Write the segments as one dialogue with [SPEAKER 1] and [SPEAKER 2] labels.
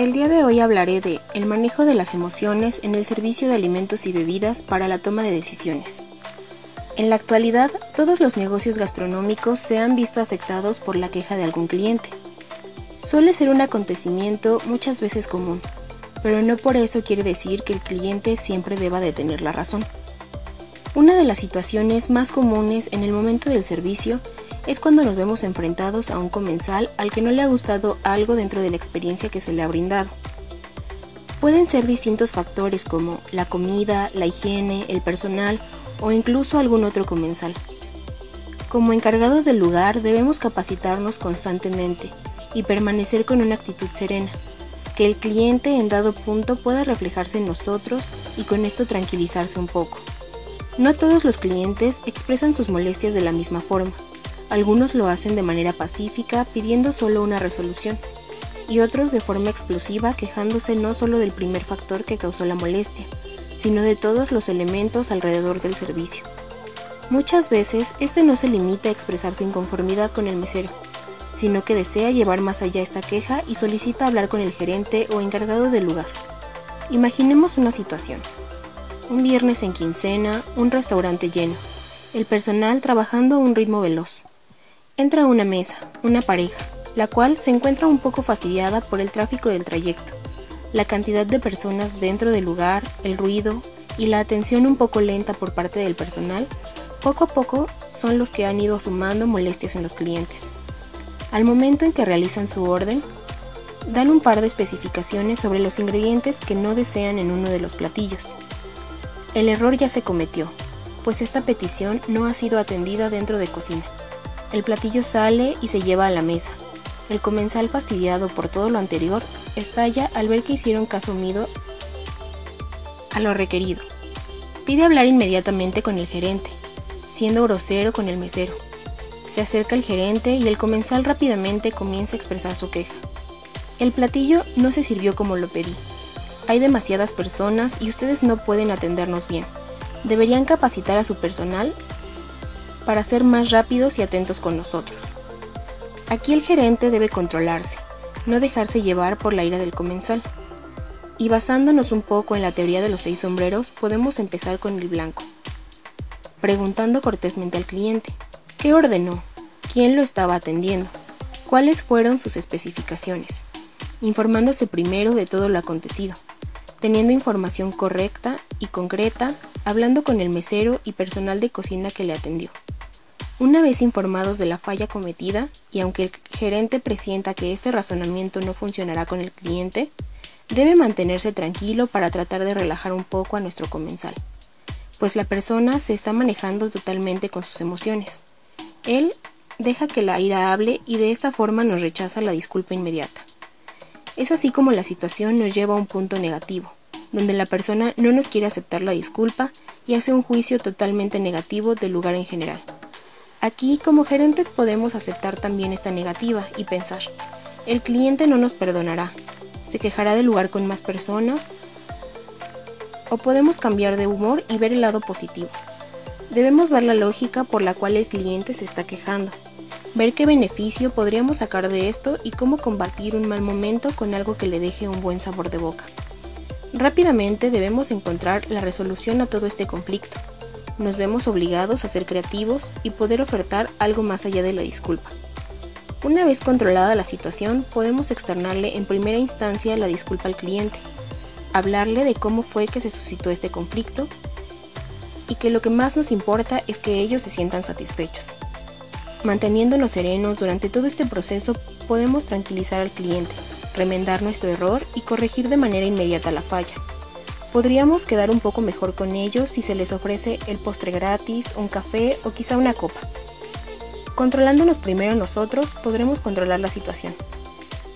[SPEAKER 1] El día de hoy hablaré de el manejo de las emociones en el servicio de alimentos y bebidas para la toma de decisiones. En la actualidad, todos los negocios gastronómicos se han visto afectados por la queja de algún cliente. Suele ser un acontecimiento muchas veces común, pero no por eso quiere decir que el cliente siempre deba de tener la razón. Una de las situaciones más comunes en el momento del servicio es cuando nos vemos enfrentados a un comensal al que no le ha gustado algo dentro de la experiencia que se le ha brindado. Pueden ser distintos factores como la comida, la higiene, el personal o incluso algún otro comensal. Como encargados del lugar debemos capacitarnos constantemente y permanecer con una actitud serena, que el cliente en dado punto pueda reflejarse en nosotros y con esto tranquilizarse un poco. No todos los clientes expresan sus molestias de la misma forma, algunos lo hacen de manera pacífica pidiendo solo una resolución y otros de forma explosiva quejándose no solo del primer factor que causó la molestia, sino de todos los elementos alrededor del servicio. Muchas veces este no se limita a expresar su inconformidad con el mesero, sino que desea llevar más allá esta queja y solicita hablar con el gerente o encargado del lugar. Imaginemos una situación. Un viernes en quincena, un restaurante lleno, el personal trabajando a un ritmo veloz. Entra a una mesa, una pareja, la cual se encuentra un poco fastidiada por el tráfico del trayecto, la cantidad de personas dentro del lugar, el ruido y la atención un poco lenta por parte del personal, poco a poco son los que han ido sumando molestias en los clientes. Al momento en que realizan su orden, dan un par de especificaciones sobre los ingredientes que no desean en uno de los platillos. El error ya se cometió, pues esta petición no ha sido atendida dentro de cocina. El platillo sale y se lleva a la mesa. El comensal fastidiado por todo lo anterior estalla al ver que hicieron caso omido a lo requerido. Pide hablar inmediatamente con el gerente, siendo grosero con el mesero. Se acerca el gerente y el comensal rápidamente comienza a expresar su queja. El platillo no se sirvió como lo pedí. Hay demasiadas personas y ustedes no pueden atendernos bien. Deberían capacitar a su personal para ser más rápidos y atentos con nosotros. Aquí el gerente debe controlarse, no dejarse llevar por la ira del comensal. Y basándonos un poco en la teoría de los seis sombreros, podemos empezar con el blanco, preguntando cortésmente al cliente, ¿qué ordenó? ¿Quién lo estaba atendiendo? ¿Cuáles fueron sus especificaciones? Informándose primero de todo lo acontecido, teniendo información correcta y concreta, hablando con el mesero y personal de cocina que le atendió. Una vez informados de la falla cometida, y aunque el gerente presienta que este razonamiento no funcionará con el cliente, debe mantenerse tranquilo para tratar de relajar un poco a nuestro comensal, pues la persona se está manejando totalmente con sus emociones. Él deja que la ira hable y de esta forma nos rechaza la disculpa inmediata. Es así como la situación nos lleva a un punto negativo, donde la persona no nos quiere aceptar la disculpa y hace un juicio totalmente negativo del lugar en general. Aquí como gerentes podemos aceptar también esta negativa y pensar, el cliente no nos perdonará, se quejará del lugar con más personas o podemos cambiar de humor y ver el lado positivo. Debemos ver la lógica por la cual el cliente se está quejando, ver qué beneficio podríamos sacar de esto y cómo combatir un mal momento con algo que le deje un buen sabor de boca. Rápidamente debemos encontrar la resolución a todo este conflicto nos vemos obligados a ser creativos y poder ofertar algo más allá de la disculpa. Una vez controlada la situación, podemos externarle en primera instancia la disculpa al cliente, hablarle de cómo fue que se suscitó este conflicto y que lo que más nos importa es que ellos se sientan satisfechos. Manteniéndonos serenos durante todo este proceso, podemos tranquilizar al cliente, remendar nuestro error y corregir de manera inmediata la falla. Podríamos quedar un poco mejor con ellos si se les ofrece el postre gratis, un café o quizá una copa. Controlándonos primero nosotros, podremos controlar la situación.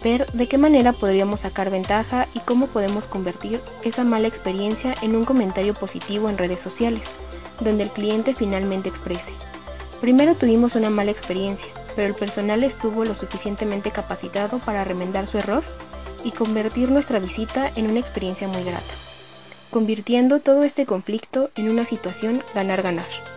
[SPEAKER 1] Ver de qué manera podríamos sacar ventaja y cómo podemos convertir esa mala experiencia en un comentario positivo en redes sociales, donde el cliente finalmente exprese. Primero tuvimos una mala experiencia, pero el personal estuvo lo suficientemente capacitado para remendar su error y convertir nuestra visita en una experiencia muy grata convirtiendo todo este conflicto en una situación ganar-ganar.